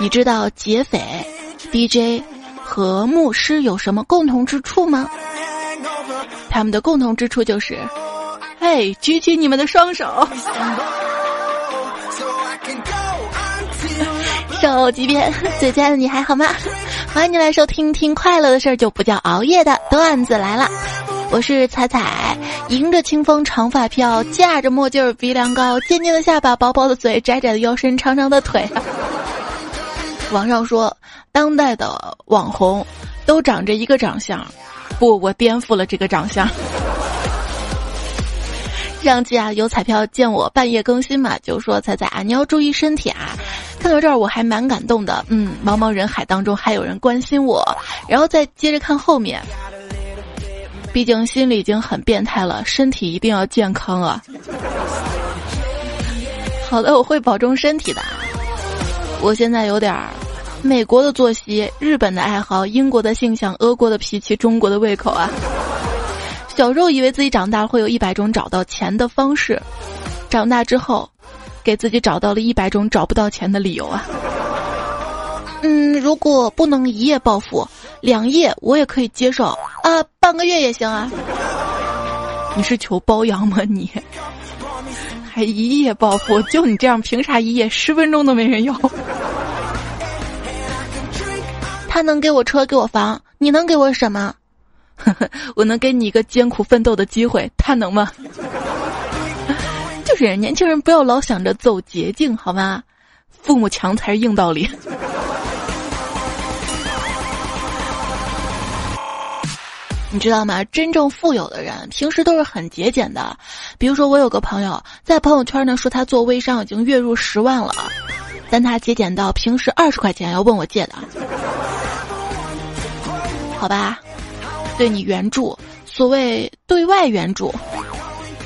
你知道劫匪、DJ 和牧师有什么共同之处吗？他们的共同之处就是，嘿，举起你们的双手，手机边最亲爱的你还好吗？欢迎你来收听听快乐的事儿就不叫熬夜的段子来了，我是彩彩，迎着清风长发飘，架着墨镜鼻梁高，尖尖的下巴，薄薄的嘴，窄窄的腰身，长长的腿。网上说，当代的网红都长着一个长相，不，我颠覆了这个长相。上期啊，有彩票见我半夜更新嘛，就说彩彩啊，你要注意身体啊。看到这儿我还蛮感动的，嗯，茫茫人海当中还有人关心我，然后再接着看后面，毕竟心里已经很变态了，身体一定要健康啊。好的，我会保重身体的。我现在有点儿，美国的作息，日本的爱好，英国的性向，俄国的脾气，中国的胃口啊！小时候以为自己长大会有一百种找到钱的方式，长大之后，给自己找到了一百种找不到钱的理由啊！嗯，如果不能一夜暴富，两夜我也可以接受啊，半个月也行啊！你是求包养吗你？还一夜暴富？就你这样，凭啥一夜十分钟都没人要？他能给我车，给我房，你能给我什么？我能给你一个艰苦奋斗的机会，他能吗？就是年轻人不要老想着走捷径，好吗？父母强才是硬道理。你知道吗？真正富有的人平时都是很节俭的。比如说，我有个朋友在朋友圈呢说他做微商已经月入十万了，但他节俭到平时二十块钱要问我借的。好吧，对你援助，所谓对外援助，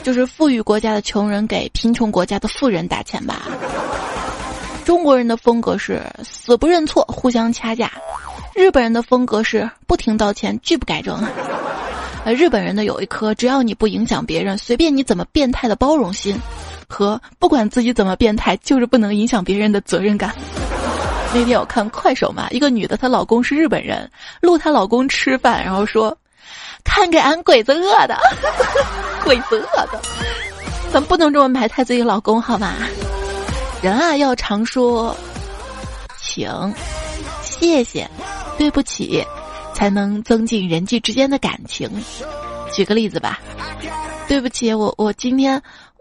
就是富裕国家的穷人给贫穷国家的富人打钱吧。中国人的风格是死不认错，互相掐架。日本人的风格是不停道歉，拒不改正。呃，日本人的有一颗只要你不影响别人，随便你怎么变态的包容心，和不管自己怎么变态，就是不能影响别人的责任感。那天我看快手嘛，一个女的她老公是日本人，录她老公吃饭，然后说：“看给俺鬼子饿的，鬼子饿的，咱不能这么埋汰自己老公好吧？人啊，要常说，请，谢谢。”对不起，才能增进人际之间的感情。举个例子吧，对不起，我我今天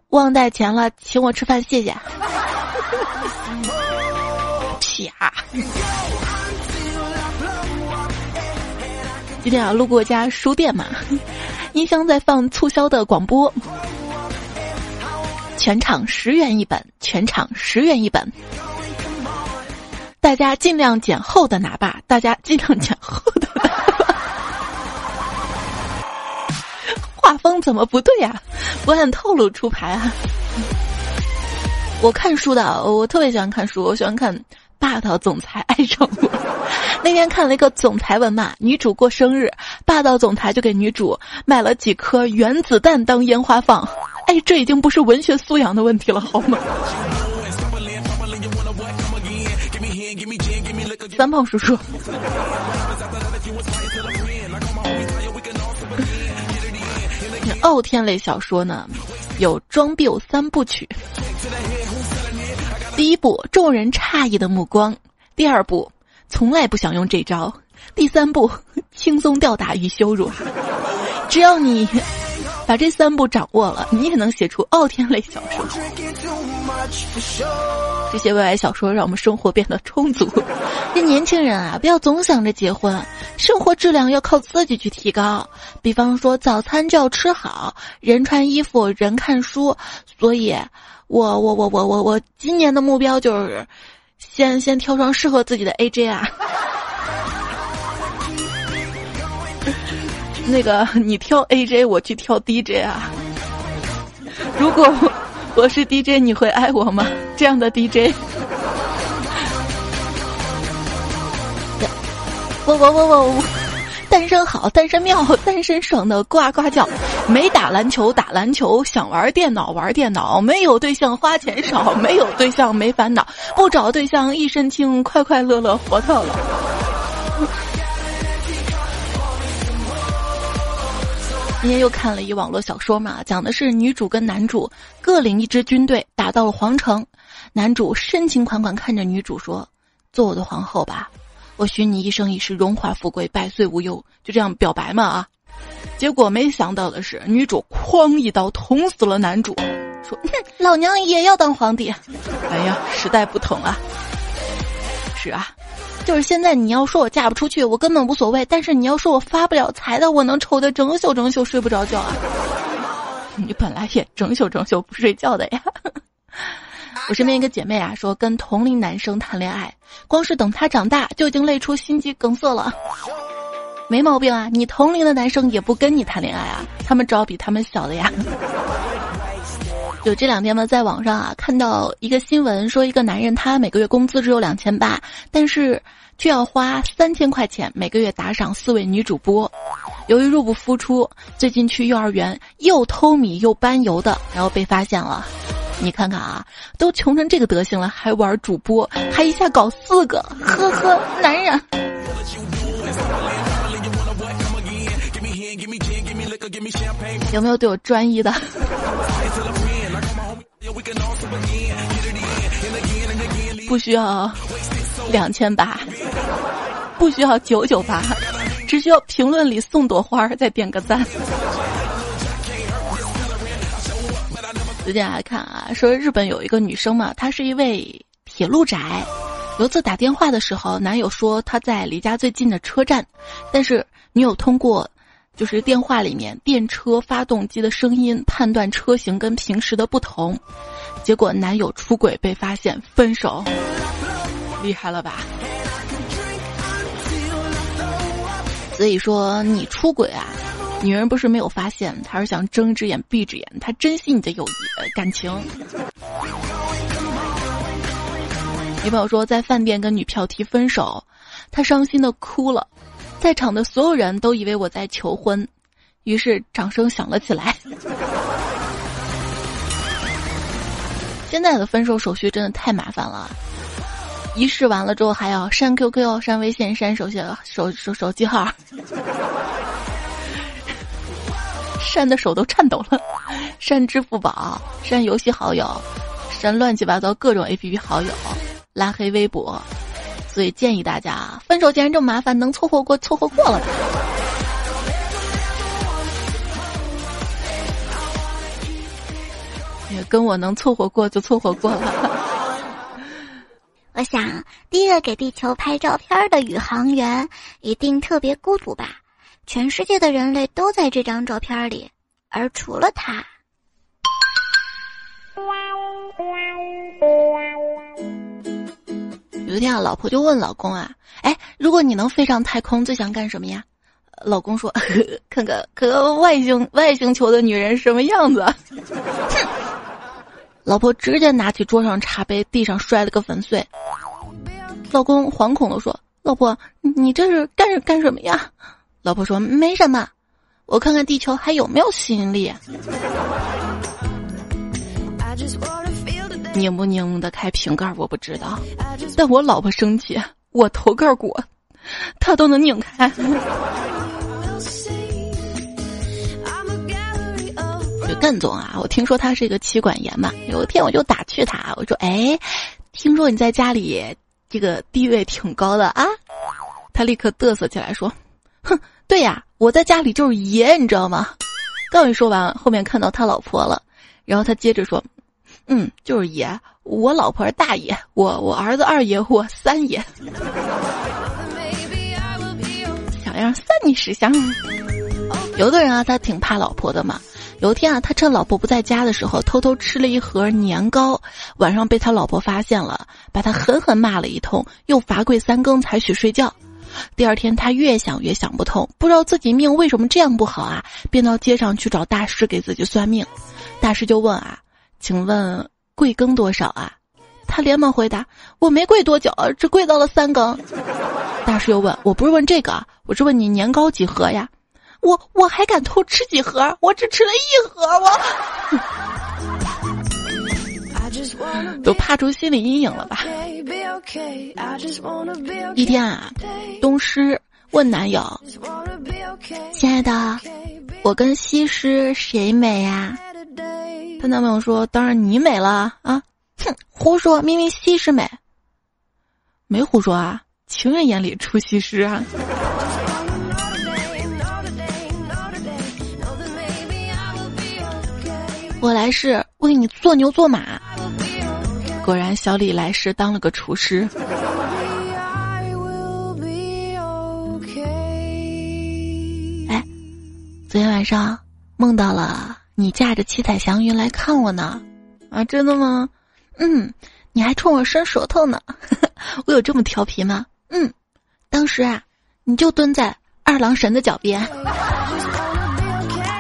忘带钱了，请我吃饭，谢谢。啪！今天啊，路过一家书店嘛，音箱在放促销的广播，全场十元一本，全场十元一本。大家尽量捡厚的拿吧，大家尽量捡厚的拿吧。画风怎么不对呀？不按套路出牌啊！我看书的，我特别喜欢看书，我喜欢看霸道总裁爱上我。那天看了一个总裁文嘛，女主过生日，霸道总裁就给女主买了几颗原子弹当烟花放。哎，这已经不是文学素养的问题了，好吗？三胖叔叔，傲天类小说呢，有装逼有三部曲。第一部，众人诧异的目光；第二部，从来不想用这招；第三部，轻松吊打与羞辱。只要你。把这三步掌握了，你也能写出傲天类小说。这些未来小说让我们生活变得充足。这年轻人啊，不要总想着结婚，生活质量要靠自己去提高。比方说，早餐就要吃好，人穿衣服，人看书。所以，我我我我我我今年的目标就是，先先挑双适合自己的 AJ 啊。那个，你挑 AJ，我去挑 DJ 啊。如果我是 DJ，你会爱我吗？这样的 DJ。我我我我我，单身好，单身妙，单身爽的呱呱叫。没打篮球打篮球，想玩电脑玩电脑，没有对象花钱少，没有对象没烦恼，不找对象一身轻，快快乐乐活到老。今天又看了一网络小说嘛，讲的是女主跟男主各领一支军队，打到了皇城。男主深情款款看着女主说：“做我的皇后吧，我许你一生一世荣华富贵，百岁无忧。”就这样表白嘛啊！结果没想到的是，女主哐一刀捅死了男主，说：“老娘也要当皇帝。”哎呀，时代不同啊！是啊。就是现在，你要说我嫁不出去，我根本无所谓；但是你要说我发不了财的，我能愁得整宿整宿睡不着觉啊！你本来也整宿整宿不睡觉的呀。我身边一个姐妹啊，说跟同龄男生谈恋爱，光是等他长大就已经累出心肌梗塞了。没毛病啊，你同龄的男生也不跟你谈恋爱啊，他们找比他们小的呀。就这两天呢，在网上啊看到一个新闻，说一个男人他每个月工资只有两千八，但是却要花三千块钱每个月打赏四位女主播。由于入不敷出，最近去幼儿园又偷米又搬油的，然后被发现了。你看看啊，都穷成这个德行了，还玩主播，还一下搞四个，呵呵，男人。有没有对我专一的？不需要两千八，不需要九九八，只需要评论里送朵花儿再点个赞。最近来看啊，说日本有一个女生嘛，她是一位铁路宅。有次打电话的时候，男友说他在离家最近的车站，但是女友通过。就是电话里面电车发动机的声音判断车型跟平时的不同，结果男友出轨被发现分手，厉害了吧？所以说你出轨啊，女人不是没有发现，她是想睁一只眼闭一只眼，她珍惜你的友谊感情。女朋友说在饭店跟女票提分手，她伤心的哭了。在场的所有人都以为我在求婚，于是掌声响了起来。现在的分手手续真的太麻烦了，仪式完了之后还要删 QQ、删微信、删手机手手手机号，删的手都颤抖了，删支付宝、删游戏好友、删乱七八糟各种 APP 好友、拉黑微博。所以建议大家，分手既然这么麻烦，能凑合过凑合过了吧。也跟我能凑合过就凑合过了。我想，第一个给地球拍照片的宇航员一定特别孤独吧？全世界的人类都在这张照片里，而除了他。有一天啊，老婆就问老公啊：“哎，如果你能飞上太空，最想干什么呀？”老公说：“ 看看看外星外星球的女人什么样子。”！老婆直接拿起桌上茶杯，地上摔了个粉碎。老公惶恐地说：“老婆，你这是干干什么呀？”老婆说：“没什么，我看看地球还有没有吸引力。”拧不拧得开瓶盖我不知道，但我老婆生气，我头盖骨，她都能拧开。就干总啊，我听说他是一个妻管严嘛，有一天我就打趣他，我说：“哎，听说你在家里这个地位挺高的啊？”他立刻嘚瑟起来说：“哼，对呀，我在家里就是爷，你知道吗？”刚一说完，后面看到他老婆了，然后他接着说。嗯，就是爷，我老婆是大爷，我我儿子二爷，我三爷，小样三你识相。有的人啊，他挺怕老婆的嘛。有一天啊，他趁老婆不在家的时候，偷偷吃了一盒年糕，晚上被他老婆发现了，把他狠狠骂了一通，又罚跪三更才许睡觉。第二天，他越想越想不通，不知道自己命为什么这样不好啊，便到街上去找大师给自己算命。大师就问啊。请问贵庚多少啊？他连忙回答：“我没跪多久，只跪到了三更。”大师又问：“我不是问这个，我是问你年糕几盒呀？”我我还敢偷吃几盒？我只吃了一盒，我 都怕出心理阴影了吧？一天啊，东施问男友：“亲爱的，我跟西施谁美呀？”她男朋友说：“当然你美了啊！”哼，胡说，明明西施美。没胡说啊，情人眼里出西施啊。我来世为你做牛做马。果然，小李来世当了个厨师。哎，昨天晚上梦到了你驾着七彩祥云来看我呢。啊，真的吗？嗯，你还冲我伸舌头呢。我有这么调皮吗？嗯，当时啊，你就蹲在二郎神的脚边。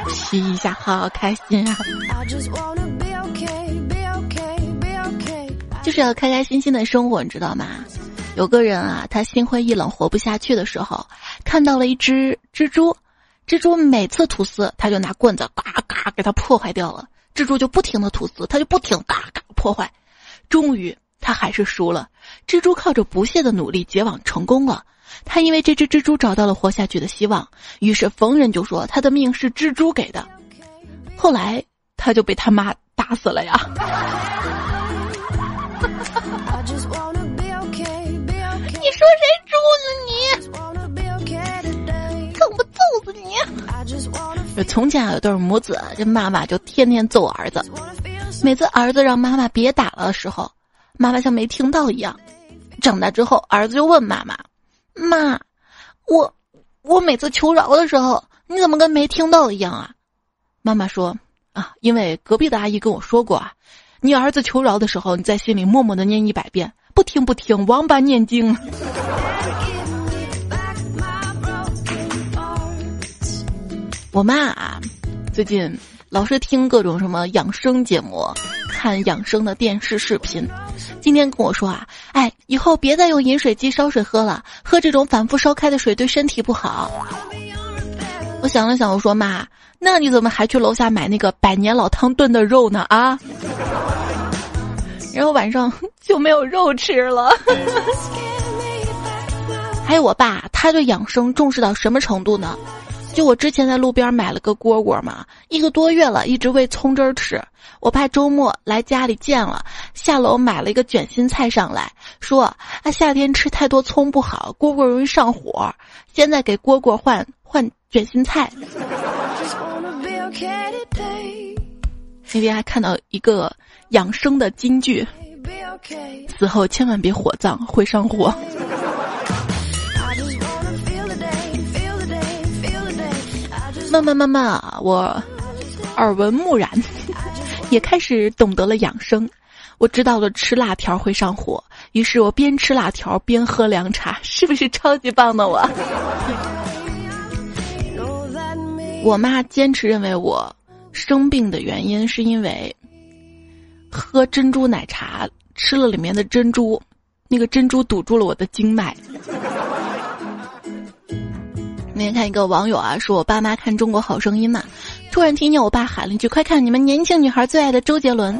吸一下，好开心啊！就是要开开心心的生活，你知道吗？有个人啊，他心灰意冷、活不下去的时候，看到了一只蜘蛛，蜘蛛每次吐丝，他就拿棍子嘎嘎给它破坏掉了。蜘蛛就不停的吐丝，他就不停嘎嘎破坏，终于他还是输了。蜘蛛靠着不懈的努力结网成功了。他因为这只蜘蛛找到了活下去的希望，于是逢人就说他的命是蜘蛛给的。后来他就被他妈打死了呀！从前有对母子，这妈妈就天天揍儿子，每次儿子让妈妈别打了的时候，妈妈像没听到一样。长大之后，儿子就问妈妈。妈，我我每次求饶的时候，你怎么跟没听到一样啊？妈妈说啊，因为隔壁的阿姨跟我说过啊，你儿子求饶的时候，你在心里默默的念一百遍，不听不听，王八念经。我妈啊，最近老是听各种什么养生节目。看养生的电视视频，今天跟我说啊，哎，以后别再用饮水机烧水喝了，喝这种反复烧开的水对身体不好。我想了想，我说妈，那你怎么还去楼下买那个百年老汤炖的肉呢？啊，然后晚上就没有肉吃了。还有我爸，他对养生重视到什么程度呢？就我之前在路边买了个蝈蝈嘛，一个多月了，一直喂葱汁儿吃。我怕周末来家里见了，下楼买了一个卷心菜上来，说啊夏天吃太多葱不好，蝈蝈容易上火。现在给蝈蝈换换卷心菜。那天还看到一个养生的金句：死后千万别火葬，会上火。慢慢慢慢啊，我耳闻目染，也开始懂得了养生。我知道了吃辣条会上火，于是我边吃辣条边喝凉茶，是不是超级棒的我？我妈坚持认为我生病的原因是因为喝珍珠奶茶吃了里面的珍珠，那个珍珠堵住了我的经脉。那天看一个网友啊，说我爸妈看《中国好声音》嘛，突然听见我爸喊了一句：“快看你们年轻女孩最爱的周杰伦！”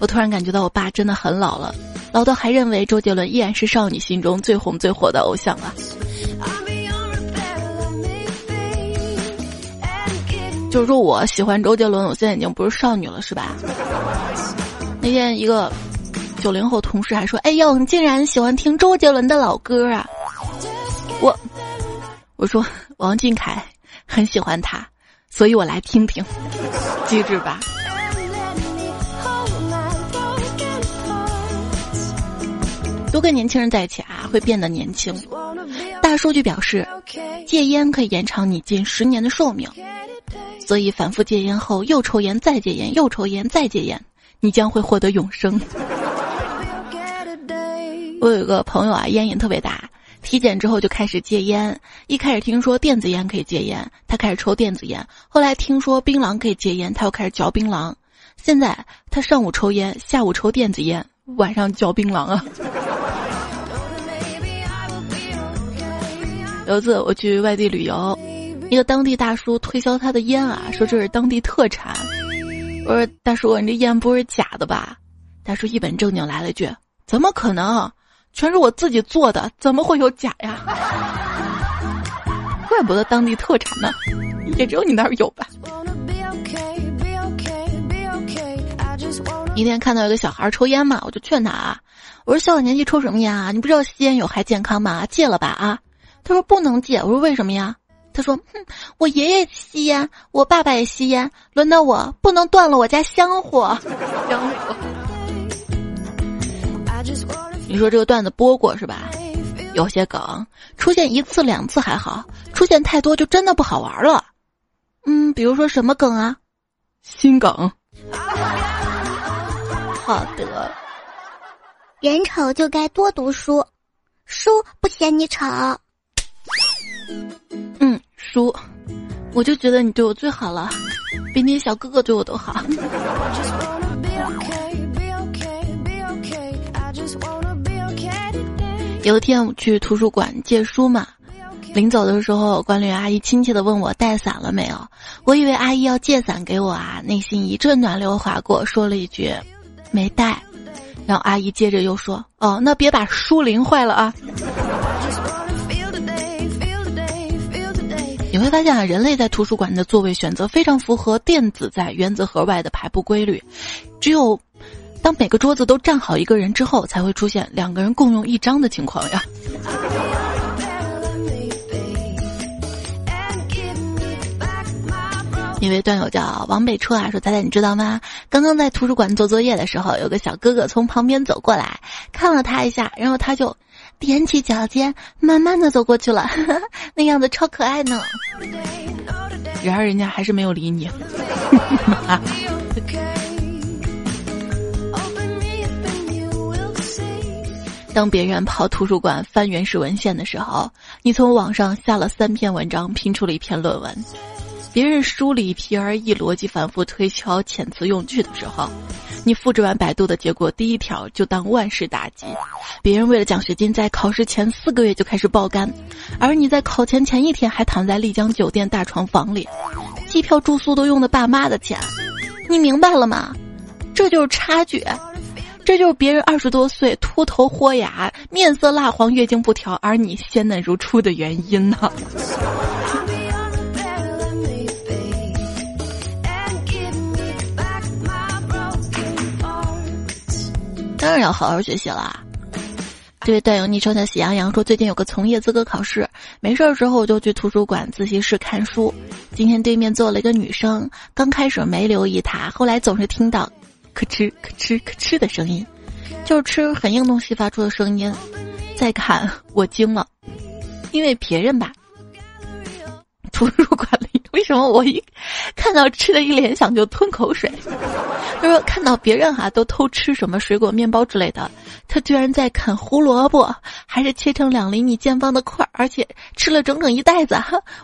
我突然感觉到我爸真的很老了，老到还认为周杰伦依然是少女心中最红最火的偶像啊。就是说我喜欢周杰伦，我现在已经不是少女了，是吧？那天一个九零后同事还说：“哎呦，你竟然喜欢听周杰伦的老歌啊！”我。我说王俊凯很喜欢他，所以我来听听，机智吧？多跟年轻人在一起啊，会变得年轻。大数据表示，戒烟可以延长你近十年的寿命，所以反复戒烟后又抽烟再戒烟又抽烟再戒烟，你将会获得永生。我有一个朋友啊，烟瘾特别大。体检之后就开始戒烟，一开始听说电子烟可以戒烟，他开始抽电子烟。后来听说槟榔可以戒烟，他又开始嚼槟榔。现在他上午抽烟，下午抽电子烟，晚上嚼槟榔啊。有一次我去外地旅游，一个当地大叔推销他的烟啊，说这是当地特产。我说大叔，你这烟不是假的吧？大叔一本正经来了一句：“怎么可能？全是我自己做的，怎么会有假呀？” 怪不得当地特产呢，也只有你那儿有吧。一天看到一个小孩抽烟嘛，我就劝他啊，我说小小年纪抽什么烟啊？你不知道吸烟有害健康吗？戒了吧啊！他说不能戒。我说为什么呀？他说：“哼，我爷爷吸烟，我爸爸也吸烟，轮到我不能断了我家香火。”香火。你说这个段子播过是吧？有些梗出现一次两次还好，出现太多就真的不好玩了。嗯，比如说什么梗啊？心梗。好的。人丑就该多读书，书不嫌你丑。嗯。书，我就觉得你对我最好了，比你小哥哥对我都好。有一天我去图书馆借书嘛，临走的时候，管理员阿姨亲切的问我带伞了没有，我以为阿姨要借伞给我啊，内心一阵暖流划过，说了一句没带，然后阿姨接着又说，哦，那别把书淋坏了啊。你会发现啊，人类在图书馆的座位选择非常符合电子在原子核外的排布规律。只有当每个桌子都站好一个人之后，才会出现两个人共用一张的情况呀。一位段友叫王北初啊，说：“彩彩，你知道吗？刚刚在图书馆做作业的时候，有个小哥哥从旁边走过来，看了他一下，然后他就。”踮起脚尖，慢慢的走过去了，那样子超可爱呢。然而人家还是没有理你。当别人跑图书馆翻原始文献的时候，你从网上下了三篇文章拼出了一篇论文。别人梳理皮而意逻辑反复推敲遣词用句的时候。你复制完百度的结果，第一条就当万事大吉。别人为了奖学金，在考试前四个月就开始爆肝，而你在考前前一天还躺在丽江酒店大床房里，机票住宿都用的爸妈的钱。你明白了吗？这就是差距，这就是别人二十多岁秃头豁牙、面色蜡黄、月经不调，而你鲜嫩如初的原因呢。当然要好好学习了。这位段友昵称叫喜羊羊说，最近有个从业资格考试，没事儿的时候我就去图书馆自习室看书。今天对面坐了一个女生，刚开始没留意她，后来总是听到咯吱咯吱咯吱的声音，就是吃很硬东西发出的声音。再看我惊了，因为别人吧。图书馆里为什么我一看到吃的一联想就吞口水？他说看到别人哈都偷吃什么水果、面包之类的，他居然在啃胡萝卜，还是切成两厘米见方的块儿，而且吃了整整一袋子。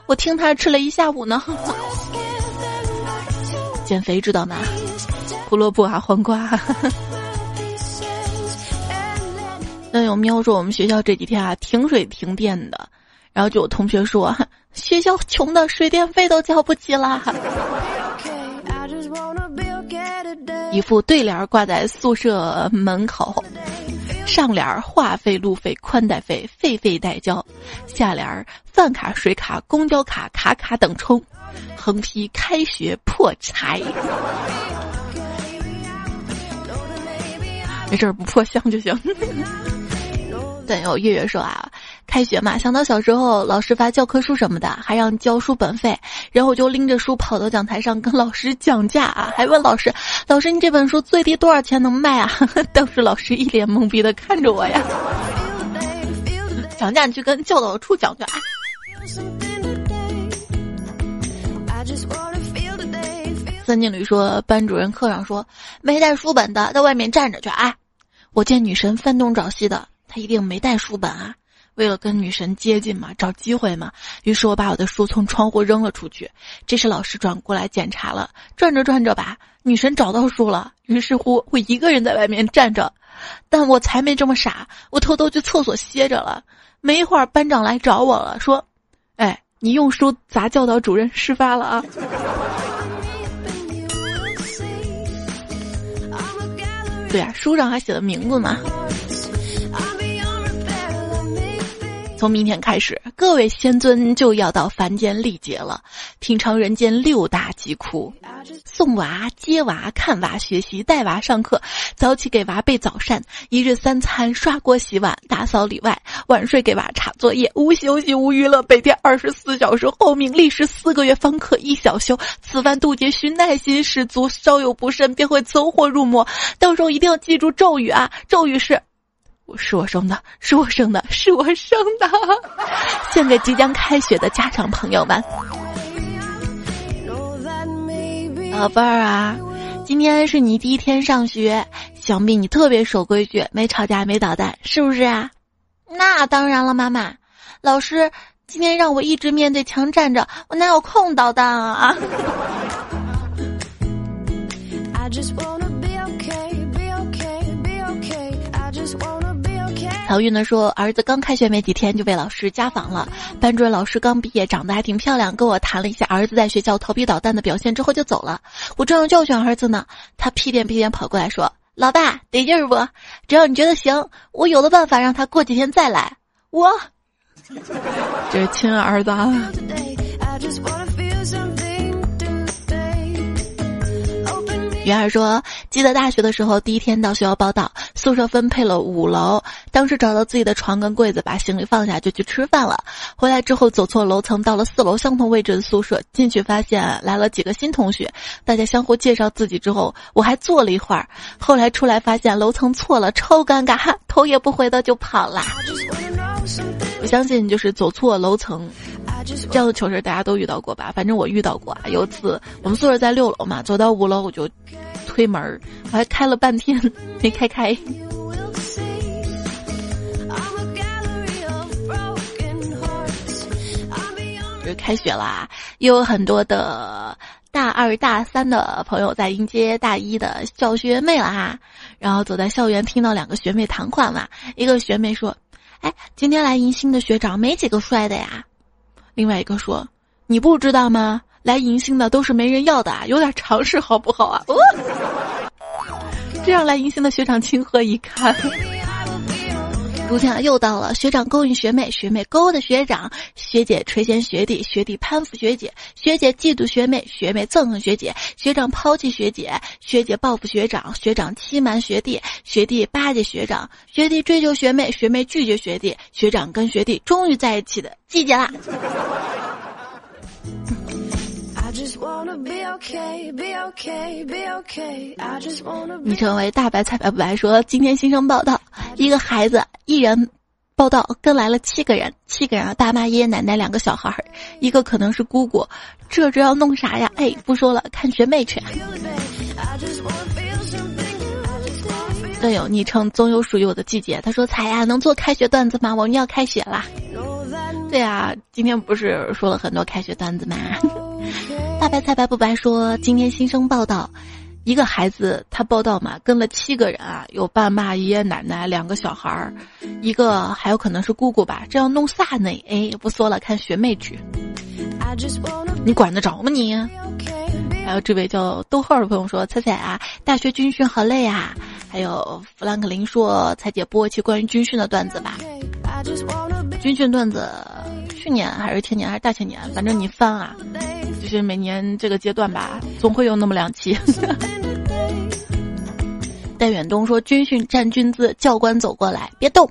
我听他吃了一下午呢。减肥知道吗？胡萝卜啊，黄瓜。那有喵说我们学校这几天啊停水停电的。然后就有同学说，学校穷的水电费都交不起了。一副对联挂在宿舍门口，上联话费、路费、宽带费，费费代交；下联饭卡、水卡、公交卡、卡卡等充，横批开学破财。没事儿，不破相就行。等有月月说啊。开学嘛，想到小时候老师发教科书什么的，还让交书本费，然后我就拎着书跑到讲台上跟老师讲价啊，还问老师：“老师，你这本书最低多少钱能卖啊？” 当时老师一脸懵逼的看着我呀。讲价你去跟教导处讲去啊。三金驴说，班主任课上说没带书本的在外面站着去啊。我见女神翻东找西的，她一定没带书本啊。为了跟女神接近嘛，找机会嘛，于是我把我的书从窗户扔了出去。这时老师转过来检查了，转着转着吧，女神找到书了。于是乎，我一个人在外面站着，但我才没这么傻，我偷偷去厕所歇着了。没一会儿，班长来找我了，说：“哎，你用书砸教导主任事发了啊！对呀，书上还写了名字呢。从明天开始，各位仙尊就要到凡间历劫了，品尝人间六大疾苦：送娃、接娃、看娃、学习、带娃上课、早起给娃备早膳、一日三餐、刷锅洗碗、打扫里外、晚睡给娃查作业、无休息无娱乐，每天二十四小时候命，历时四个月方可一小休。此番渡劫需耐心十足，稍有不慎便会走火入魔。到时候一定要记住咒语啊！咒语是。我是我生的，是我生的，是我生的，献给即将开学的家长朋友们。宝贝儿啊，今天是你第一天上学，想必你特别守规矩，没吵架，没捣蛋，是不是啊？那当然了，妈妈，老师今天让我一直面对墙站着，我哪有空捣蛋啊？曹韵呢说，儿子刚开学没几天就被老师家访了。班主任老师刚毕业，长得还挺漂亮，跟我谈了一下儿子在学校调皮捣蛋的表现之后就走了。我正要教训儿子呢，他屁颠屁颠跑过来说：“老爸得劲儿不？只要你觉得行，我有了办法让他过几天再来。”我，这是亲儿子。啊。云儿说：“记得大学的时候，第一天到学校报道，宿舍分配了五楼。当时找到自己的床跟柜子，把行李放下就去吃饭了。回来之后走错楼层，到了四楼相同位置的宿舍，进去发现来了几个新同学，大家相互介绍自己之后，我还坐了一会儿。后来出来发现楼层错了，超尴尬，哈，头也不回的就跑了。我相信就是走错楼层。”这样的糗事大家都遇到过吧？反正我遇到过啊。有一次我们宿舍在六楼嘛，走到五楼我就推门儿，我还开了半天 没开开。就 是开学啦，又有很多的大二大三的朋友在迎接大一的小学妹了哈。然后走在校园，听到两个学妹谈话嘛，一个学妹说：“哎，今天来迎新的学长没几个帅的呀。”另外一个说：“你不知道吗？来迎新的都是没人要的，有点常识好不好啊？”这样来迎新的学长情何以堪？如今啊，又到了学长勾引学妹，学妹勾搭学长，学姐垂涎学弟，学弟攀附学姐，学姐嫉妒学妹，学妹憎恨学姐，学长抛弃学姐，学姐报复学长，学长欺瞒学弟，学弟巴结学长，学弟追求学妹，学妹拒绝学弟，学长跟学弟终于在一起的季节啦。你成为大白菜白不白？说今天新生报道，一个孩子一人报道跟来了七个人，七个人啊，大妈爷爷奶奶两个小孩儿，一个可能是姑姑，这这要弄啥呀？哎，不说了，看学妹去。队友昵称总有属于我的季节，他说彩呀，能做开学段子吗？我们要开学啦。对啊，今天不是说了很多开学段子吗？大白菜白不白说，今天新生报道，一个孩子他报道嘛，跟了七个人啊，有爸妈、爷爷奶奶、两个小孩儿，一个还有可能是姑姑吧，这样弄啥呢？哎，不说了，看学妹去。你管得着吗你？还有这位叫逗号的朋友说，彩彩啊，大学军训好累啊。还有弗兰克林说，彩姐播一期关于军训的段子吧。军训段子，去年还是前年还是大前年，反正你翻啊。就是每年这个阶段吧，总会有那么两期。戴远东说：“军训站军姿，教官走过来，别动，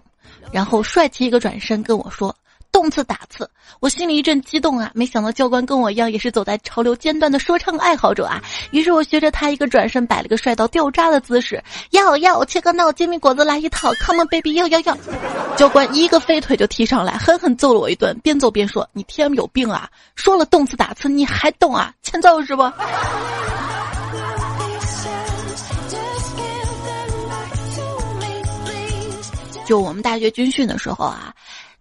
然后帅气一个转身跟我说。”动次打次，我心里一阵激动啊！没想到教官跟我一样，也是走在潮流尖端的说唱爱好者啊！于是我学着他一个转身，摆了个帅到掉渣的姿势，要要切个闹煎饼果子来一套，Come on baby，要要要！教官一个飞腿就踢上来，狠狠揍了我一顿，边揍边说：“你天有病啊！说了动次打次，你还动啊？欠揍是不？” 就我们大学军训的时候啊。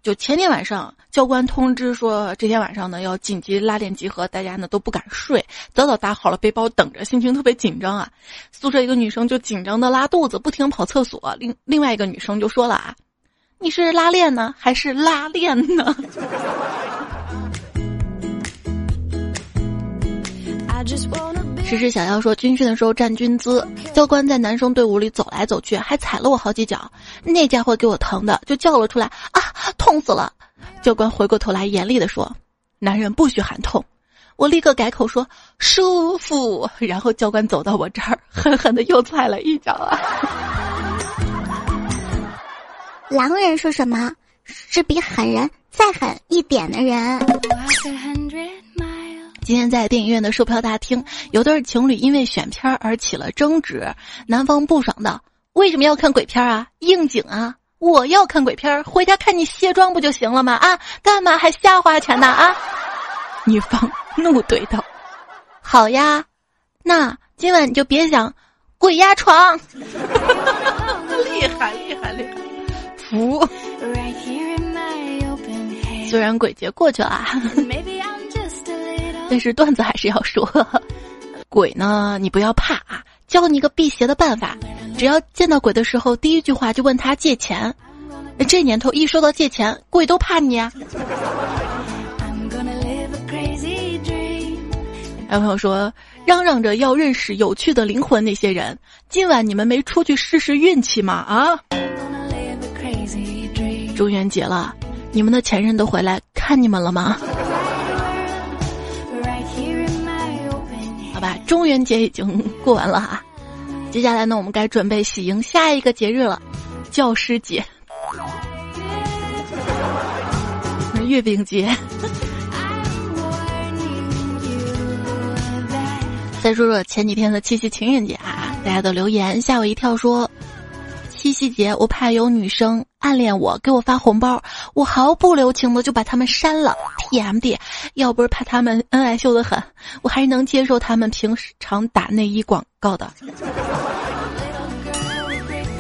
就前天晚上，教官通知说，这天晚上呢要紧急拉练集合，大家呢都不敢睡，早早打好了背包等着，心情特别紧张啊。宿舍一个女生就紧张的拉肚子，不停跑厕所。另另外一个女生就说了啊，你是拉练呢还是拉练呢？时时想要说军训的时候站军姿，教官在男生队伍里走来走去，还踩了我好几脚。那家伙给我疼的就叫了出来啊，痛死了！教官回过头来严厉地说：“男人不许喊痛。”我立刻改口说舒服。然后教官走到我这儿，狠狠的又踩了一脚啊！狼人是什么？是比狠人再狠一点的人。今天在电影院的售票大厅，有对情侣因为选片而起了争执。男方不爽道：“为什么要看鬼片啊？应景啊！我要看鬼片，回家看你卸妆不就行了吗？啊，干嘛还瞎花钱呢？啊！”女方怒怼道：“好呀，那今晚你就别想鬼压床。”厉害厉害厉害，服。虽然鬼节过去了。但是段子还是要说，鬼呢，你不要怕啊！教你一个辟邪的办法，只要见到鬼的时候，第一句话就问他借钱。这年头一说到借钱，鬼都怕你啊！有朋友说，嚷嚷着要认识有趣的灵魂那些人，今晚你们没出去试试运气吗？啊！中元节了，你们的前任都回来看你们了吗？吧，中元节已经过完了哈，接下来呢，我们该准备喜迎下一个节日了，教师节、月饼节。再说说前几天的七夕情人节啊，大家都留言吓我一跳，说。七夕节，我怕有女生暗恋我，给我发红包，我毫不留情的就把他们删了。TMD，要不是怕他们恩爱秀的很，我还是能接受他们平时常打内衣广告的。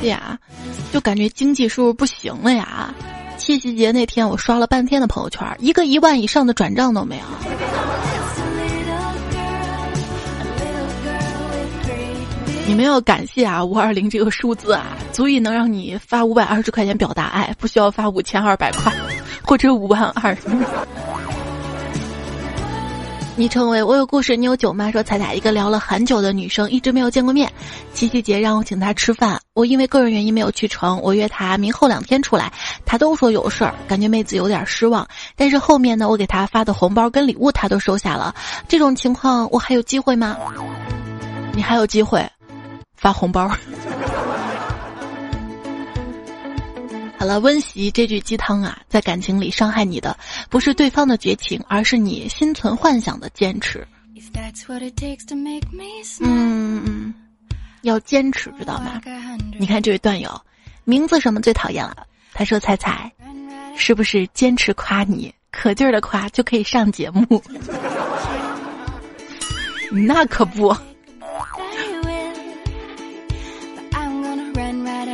呀，就感觉经济收入不行了呀。七夕节那天，我刷了半天的朋友圈，一个一万以上的转账都没有。你们要感谢啊，五二零这个数字啊，足以能让你发五百二十块钱表达爱，不需要发五千二百块，或者五万二。昵称为我有故事，你有酒吗？说彩彩一个聊了很久的女生，一直没有见过面。七夕节让我请她吃饭，我因为个人原因没有去成。我约她明后两天出来，她都说有事儿，感觉妹子有点失望。但是后面呢，我给她发的红包跟礼物她都收下了。这种情况我还有机会吗？你还有机会。发红包。好了，温习这句鸡汤啊，在感情里伤害你的不是对方的绝情，而是你心存幻想的坚持。嗯，要坚持，知道吗？你看这位段友，名字什么最讨厌了？他说：“彩彩，是不是坚持夸你，可劲儿的夸就可以上节目？” 那可不。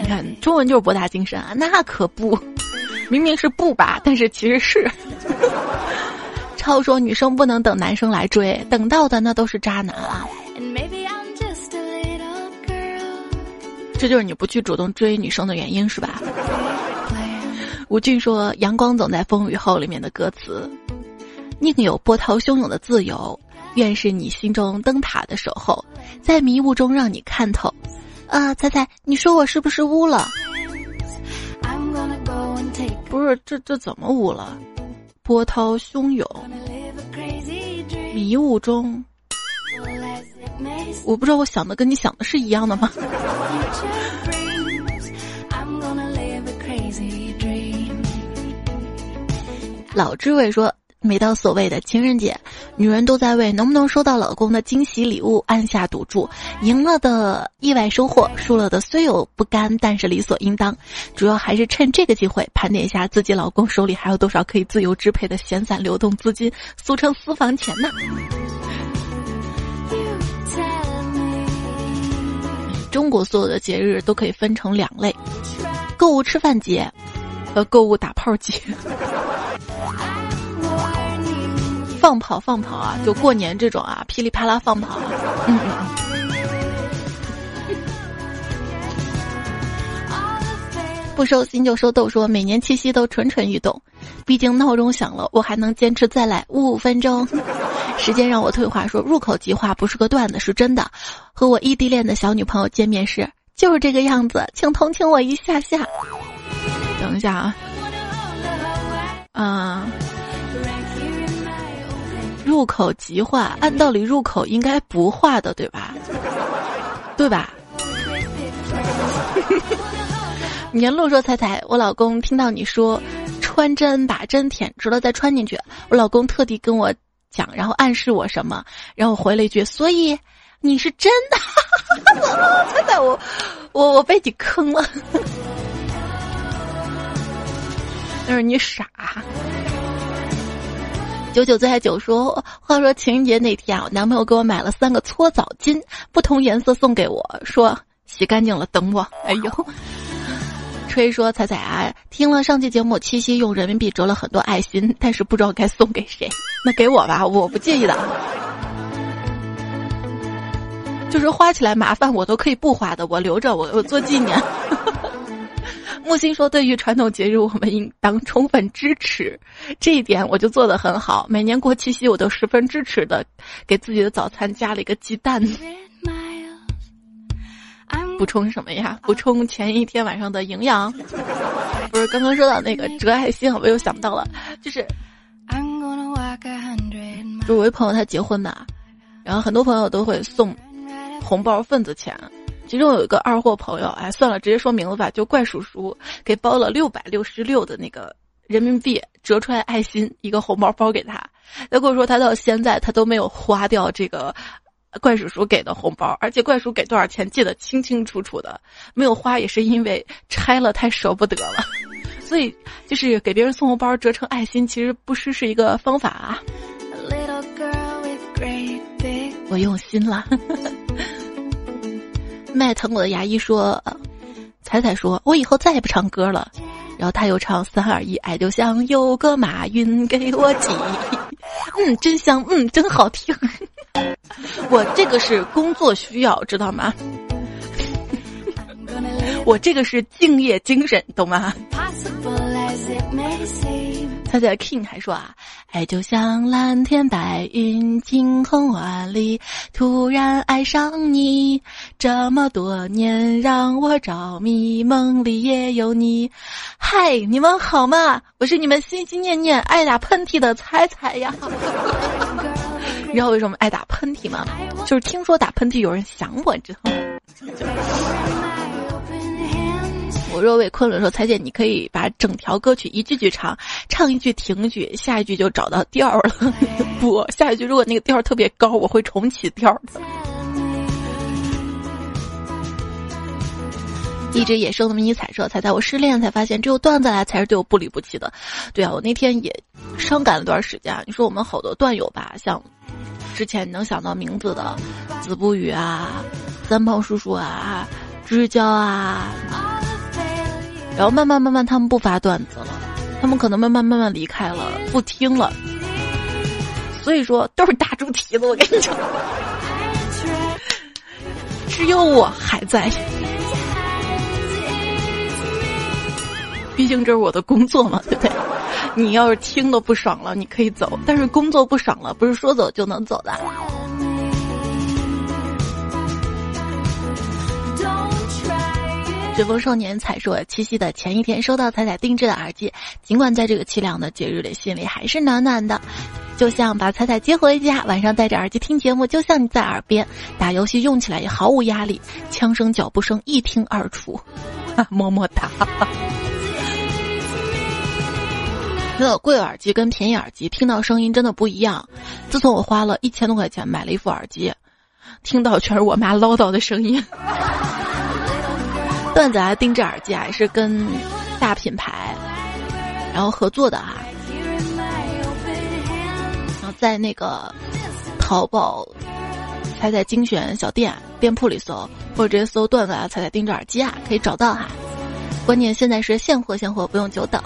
看中文就是博大精深啊，那可不，明明是不吧，但是其实是。超说女生不能等男生来追，等到的那都是渣男啊。这就是你不去主动追女生的原因是吧？吴俊说：“阳光总在风雨后”里面的歌词，宁有波涛汹涌的自由，愿是你心中灯塔的守候，在迷雾中让你看透。啊，猜猜，你说我是不是污了？不是，这这怎么污了？波涛汹涌，迷雾中，我不知道我想的跟你想的是一样的吗？老智慧说。每到所谓的情人节，女人都在为能不能收到老公的惊喜礼物按下赌注，赢了的意外收获，输了的虽有不甘，但是理所应当。主要还是趁这个机会盘点一下自己老公手里还有多少可以自由支配的闲散流动资金，俗称私房钱呢。中国所有的节日都可以分成两类：购物吃饭节和购物打炮节。放跑放跑啊！就过年这种啊，噼里啪啦放跑。嗯嗯。不收心就收豆说，每年七夕都蠢蠢欲动，毕竟闹钟响了，我还能坚持再来五分钟。时间让我退化，说入口即化不是个段子，是真的。和我异地恋的小女朋友见面时就是这个样子，请同情我一下下。等一下啊，嗯，入口即化，按道理入口应该不化的，对吧？对吧？年路说：“彩彩，我老公听到你说穿针把针舔直了再穿进去，我老公特地跟我讲，然后暗示我什么，然后回了一句，所以你是真的。彩彩，我我我被你坑了。但是你傻。九九最爱九说，话说情人节那天啊，我男朋友给我买了三个搓澡巾，不同颜色送给我，说洗干净了等我。哎呦。”吹说彩彩啊，听了上期节目，七夕用人民币折了很多爱心，但是不知道该送给谁。那给我吧，我不介意的。就是花起来麻烦，我都可以不花的，我留着，我我做纪念。木心说，对于传统节日，我们应当充分支持，这一点我就做得很好。每年过七夕，我都十分支持的，给自己的早餐加了一个鸡蛋。补充什么呀？补充前一天晚上的营养。不是刚刚说到那个折爱心，我又想到了，就是，就我一朋友他结婚嘛，然后很多朋友都会送红包份子钱，其中有一个二货朋友，哎，算了，直接说名字吧，就怪叔叔给包了六百六十六的那个人民币折出来爱心一个红包包给他，他跟我说他到现在他都没有花掉这个。怪叔叔给的红包，而且怪叔给多少钱记得清清楚楚的，没有花也是因为拆了太舍不得了，所以就是给别人送红包折成爱心，其实不失是一个方法啊。我用心了。卖糖果的牙医说：“彩彩说，我以后再也不唱歌了。”然后他又唱三二一，爱就像有个马云给我挤，嗯，真香，嗯，真好听。我这个是工作需要，知道吗？我这个是敬业精神，懂吗？他在 King 还说啊，爱就像蓝天白云，晴空万里，突然爱上你，这么多年让我着迷，梦里也有你。嗨，你们好吗？我是你们心心念念爱打喷嚏的彩彩呀。你知道为什么爱打喷嚏吗？就是听说打喷嚏有人想我，知道吗？我若为昆仑说：“彩姐，你可以把整条歌曲一句句唱，唱一句停一句，下一句就找到调了。不，下一句如果那个调特别高，我会重启调的。”一只野生的迷你彩色：“彩彩，我失恋才发现，只有段子来才是对我不离不弃的。对啊，我那天也伤感了段时间。你说我们好多段友吧，像之前能想到名字的子不语啊、三胖叔叔啊、知交啊。”然后慢慢慢慢，他们不发段子了，他们可能慢慢慢慢离开了，不听了。所以说都是大猪蹄子，我跟你讲，只有我还在。毕竟这是我的工作嘛，对不对？你要是听的不爽了，你可以走；但是工作不爽了，不是说走就能走的。随风少年彩说，七夕的前一天收到彩彩定制的耳机，尽管在这个凄凉的节日里，心里还是暖暖的，就像把彩彩接回家，晚上戴着耳机听节目，就像你在耳边打游戏，用起来也毫无压力，枪声脚步声一听二楚，么么哒。那贵耳机跟便宜耳机听到声音真的不一样。自从我花了一千多块钱买了一副耳机，听到全是我妈唠叨的声音。段子啊，定制耳机啊，是跟大品牌然后合作的哈，然后在那个淘宝彩彩精选小店店铺里搜，或者直接搜段子啊彩彩定制耳机啊，可以找到哈。关键现在是现货现货，不用久等。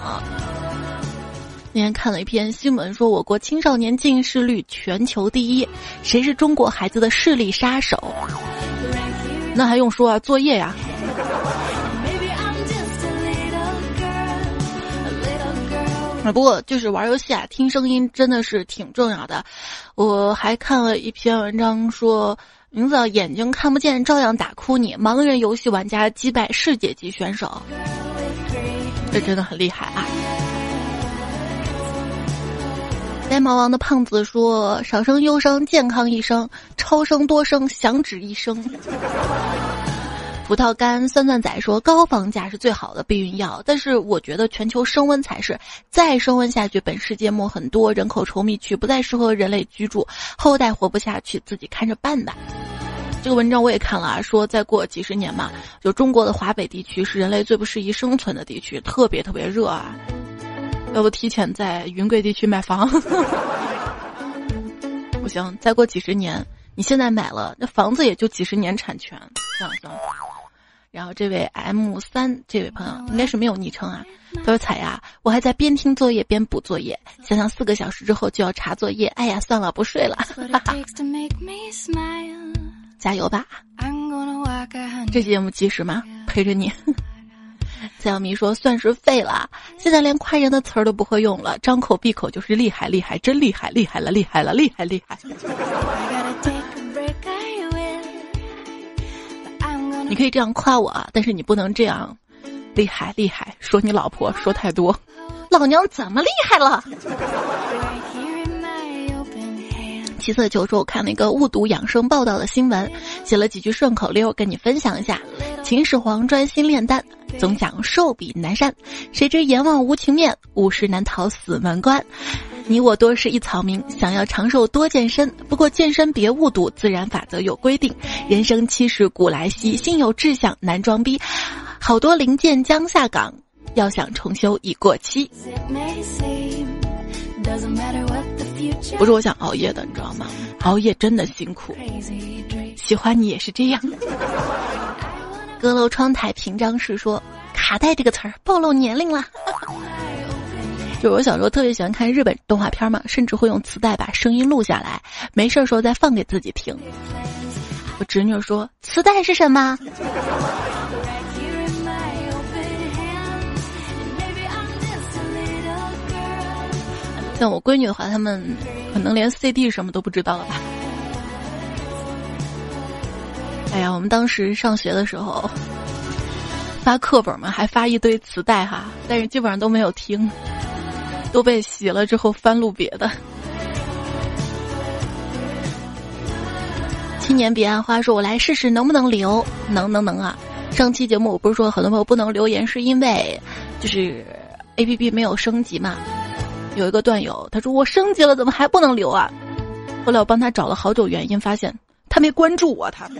那天看了一篇新闻，说我国青少年近视率全球第一，谁是中国孩子的视力杀手？那还用说啊，作业呀。不过就是玩游戏啊，听声音真的是挺重要的。我还看了一篇文章说，名字眼睛看不见照样打哭你，盲人游戏玩家击败世界级选手，这真的很厉害啊！呆毛王的胖子说：“少生忧伤，健康一生；超生多生，响指一生。”葡萄干酸酸仔说：“高房价是最好的避孕药，但是我觉得全球升温才是。再升温下去，本世界末很多人口稠密区不再适合人类居住，后代活不下去，自己看着办吧。”这个文章我也看了啊，说再过几十年嘛，就中国的华北地区是人类最不适宜生存的地区，特别特别热啊，要不提前在云贵地区买房？不行，再过几十年，你现在买了，那房子也就几十年产权，算了算了。然后这位 M 三这位朋友应该是没有昵称啊。他说：“彩呀，我还在边听作业边补作业，想想四个小时之后就要查作业，哎呀，算了，不睡了。加油吧！这节目及时吗？陪着你。”小米说：“算是废了，现在连夸人的词儿都不会用了，张口闭口就是厉害厉害，真厉害厉害了厉害了厉害厉害。” 你可以这样夸我啊，但是你不能这样，厉害厉害，说你老婆说太多，老娘怎么厉害了？七色球说：“我看那个误读养生报道的新闻，写了几句顺口溜，跟你分享一下。秦始皇专心炼丹，总想寿比南山，谁知阎王无情面，五十难逃死门关。”你我多是一草民，想要长寿多健身。不过健身别误读，自然法则有规定。人生七十古来稀，心有志向难装逼。好多零件将下岗，要想重修已过期。不是我想熬夜的，你知道吗？熬夜真的辛苦。喜欢你也是这样。阁楼窗台屏障是说卡带这个词儿暴露年龄了。就我小时候特别喜欢看日本动画片嘛，甚至会用磁带把声音录下来，没事儿时候再放给自己听。我侄女说：“磁带是什么？” 像我闺女的话，他们可能连 CD 什么都不知道了吧？哎呀，我们当时上学的时候发课本嘛，还发一堆磁带哈，但是基本上都没有听。都被洗了之后翻录别的。青年彼岸花说：“我来试试能不能留，能能能啊！上期节目我不是说很多朋友不能留言，是因为就是 A P P 没有升级嘛。有一个段友他说我升级了，怎么还不能留啊？后来我帮他找了好久原因，发现他没关注我。他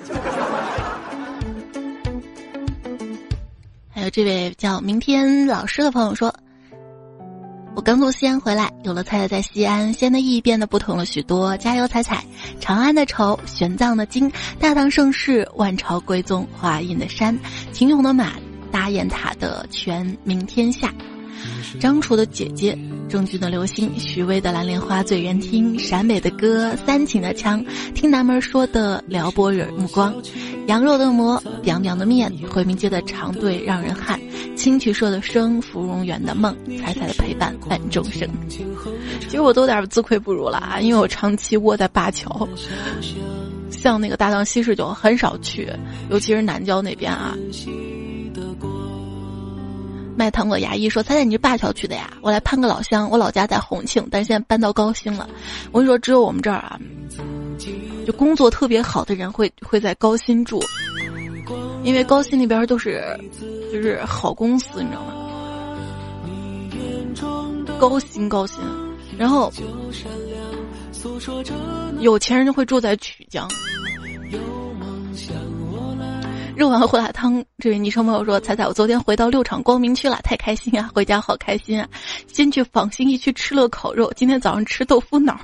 还有这位叫明天老师的朋友说。”我刚从西安回来，有了彩彩在西安，西安的意义变得不同了许多。加油，彩彩！长安的愁，玄奘的经，大唐盛世，万朝归宗，华阴的山，秦俑的马，大雁塔的全，名天下。张楚的姐姐，郑钧的流星，许巍的蓝莲花最人听，陕北的歌，三秦的腔，听南门说的撩拨人目光，羊肉的馍，凉凉的面，回民街的长队让人汗，青曲社的声，芙蓉园的梦，彩彩的陪伴伴众生。其实我都有点自愧不如了啊，因为我长期窝在灞桥，像那个大唐西市就很少去，尤其是南郊那边啊。卖糖果牙医说：“猜猜你是灞桥区的呀？我来攀个老乡，我老家在洪庆，但现在搬到高新了。我跟你说，只有我们这儿啊，就工作特别好的人会会在高新住，因为高新那边都是就是好公司，你知道吗？高新高新，然后有钱人就会住在曲江。”肉丸胡辣汤，这位昵称朋友说：“彩彩，我昨天回到六厂光明区了，太开心啊！回家好开心啊！先去访新一区吃了烤肉，今天早上吃豆腐脑。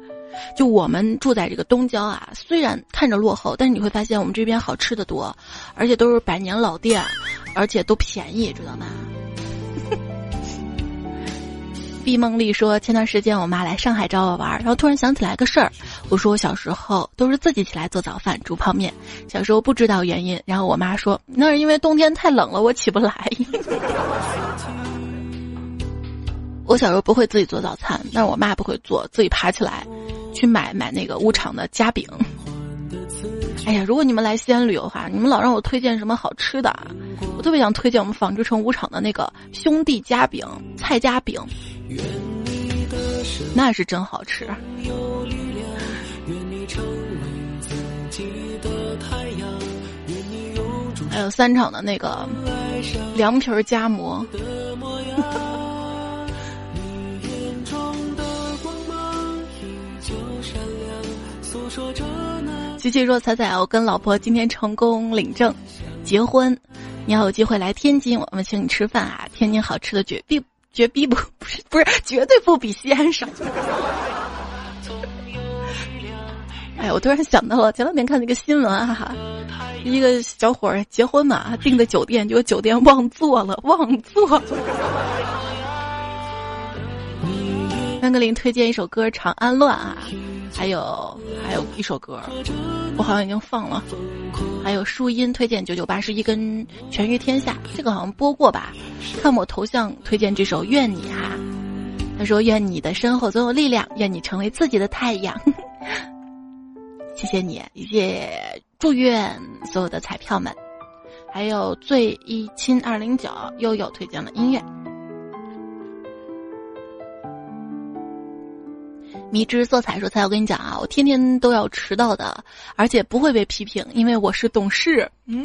就我们住在这个东郊啊，虽然看着落后，但是你会发现我们这边好吃的多，而且都是百年老店，而且都便宜，知道吗？”毕梦丽说：“前段时间我妈来上海找我玩，然后突然想起来个事儿。我说我小时候都是自己起来做早饭、煮泡面，小时候不知道原因。然后我妈说那是因为冬天太冷了，我起不来。”我小时候不会自己做早餐，但是我妈不会做，自己爬起来去买买那个物厂的夹饼。哎呀，如果你们来西安旅游的话，你们老让我推荐什么好吃的啊，我特别想推荐我们纺织城五厂的那个兄弟夹饼、菜夹饼，那是真好吃。还有三厂的那个凉皮儿夹馍。琪琪说：“彩彩，我跟老婆今天成功领证，结婚，你要有机会来天津，我们请你吃饭啊！天津好吃的绝必绝逼不不是不是绝对不比西安少。”哎，我突然想到了，前两天看那个新闻啊，一个小伙儿结婚嘛，订的酒店，结果酒店忘座了，忘座。三格林推荐一首歌《长安乱》啊，还有还有一首歌，我好像已经放了，还有树荫推荐九九八十一跟《全于天下》，这个好像播过吧？看我头像推荐这首《愿你》哈，他说愿你的身后总有力量，愿你成为自己的太阳。谢谢你，也祝愿所有的彩票们，还有最一亲二零九悠悠推荐了音乐。迷之色彩说：“彩，我跟你讲啊，我天天都要迟到的，而且不会被批评，因为我是懂事。嗯，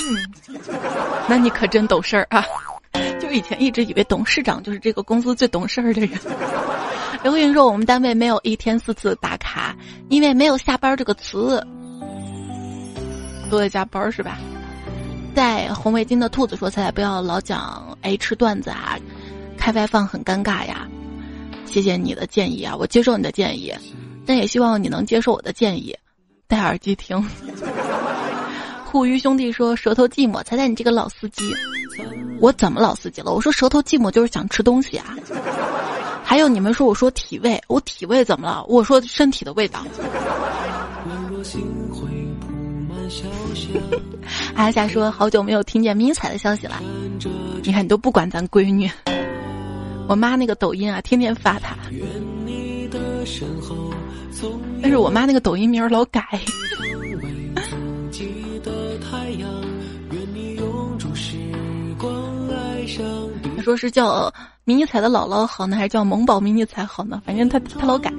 那你可真懂事儿啊！就以前一直以为董事长就是这个公司最懂事儿的人。”刘云说：“我们单位没有一天四次打卡，因为没有下班这个词，都在加班是吧？”戴红围巾的兔子说：“彩彩不要老讲 H 段子啊，开外放很尴尬呀。”谢谢你的建议啊，我接受你的建议，但也希望你能接受我的建议，戴耳机听。互鱼兄弟说舌头寂寞，猜猜你这个老司机，我怎么老司机了？我说舌头寂寞就是想吃东西啊。还有你们说我说体味，我体味怎么了？我说身体的味道。阿夏说好久没有听见迷彩的消息了，你看你都不管咱闺女。我妈那个抖音啊，天天发她，但是我妈那个抖音名老改。说是叫迷你彩的姥姥好呢，还是叫萌宝迷你彩好呢？反正他他老改。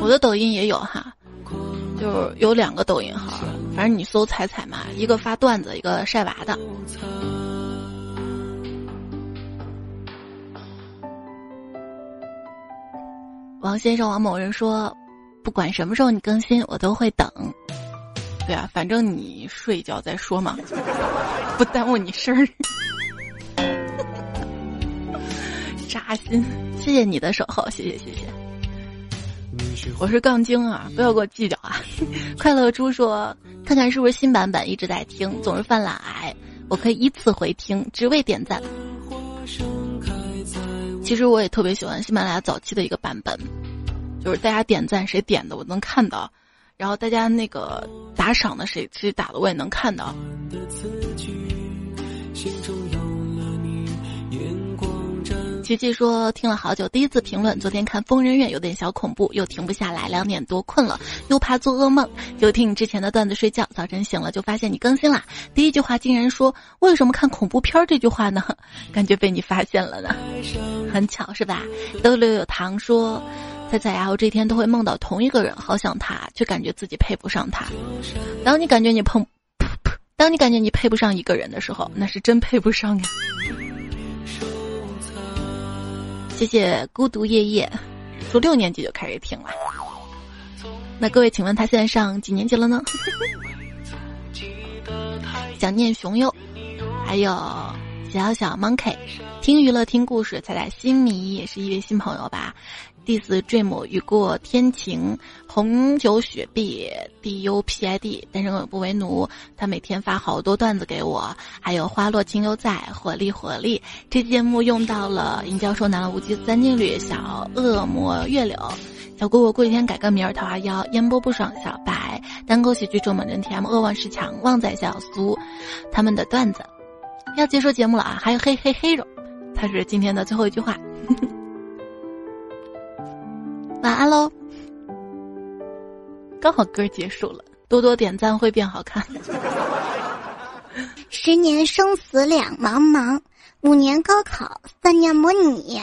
我的抖音也有哈，就是有两个抖音号，反正你搜彩彩嘛，一个发段子，一个晒娃的。王先生，王某人说：“不管什么时候你更新，我都会等。”对啊，反正你睡一觉再说嘛，不耽误你事儿。扎心，谢谢你的守候，谢谢谢谢。我是杠精啊，不要跟我计较啊。快乐猪说：“看看是不是新版本一直在听，总是犯懒癌，我可以依次回听，只为点赞。”其实我也特别喜欢喜马拉雅早期的一个版本，就是大家点赞谁点的我能看到，然后大家那个打赏的谁谁打的我也能看到。琪琪说听了好久，第一次评论。昨天看《疯人院》有点小恐怖，又停不下来，两点多困了，又怕做噩梦，就听你之前的段子睡觉。早晨醒了就发现你更新啦，第一句话竟然说为什么看恐怖片这句话呢？感觉被你发现了呢，很巧是吧？都留有糖说，猜猜呀，我这天都会梦到同一个人，好想他，却感觉自己配不上他。当你感觉你碰，当你感觉你配不上一个人的时候，那是真配不上呀。谢谢孤独夜夜，从六年级就开始听了。那各位，请问他现在上几年级了呢？想念熊优，还有小小 monkey，听娱乐听故事，猜猜新迷也是一位新朋友吧。Diss dream 雨过天晴，红酒雪碧，d u p i d，单身狗不为奴。他每天发好多段子给我，还有花落情犹在，火力火力。这期节目用到了尹教授拿了无极三金缕，小恶魔月柳，小姑姑过几天改个名儿，桃花妖，烟波不爽，小白，单口喜剧周猛人 T M，恶望市强，旺仔小苏，他们的段子。要结束节目了啊！还有嘿嘿嘿肉，他是今天的最后一句话。呵呵晚安喽！刚好歌结束了，多多点赞会变好看。十年生死两茫茫，五年高考，三年模拟。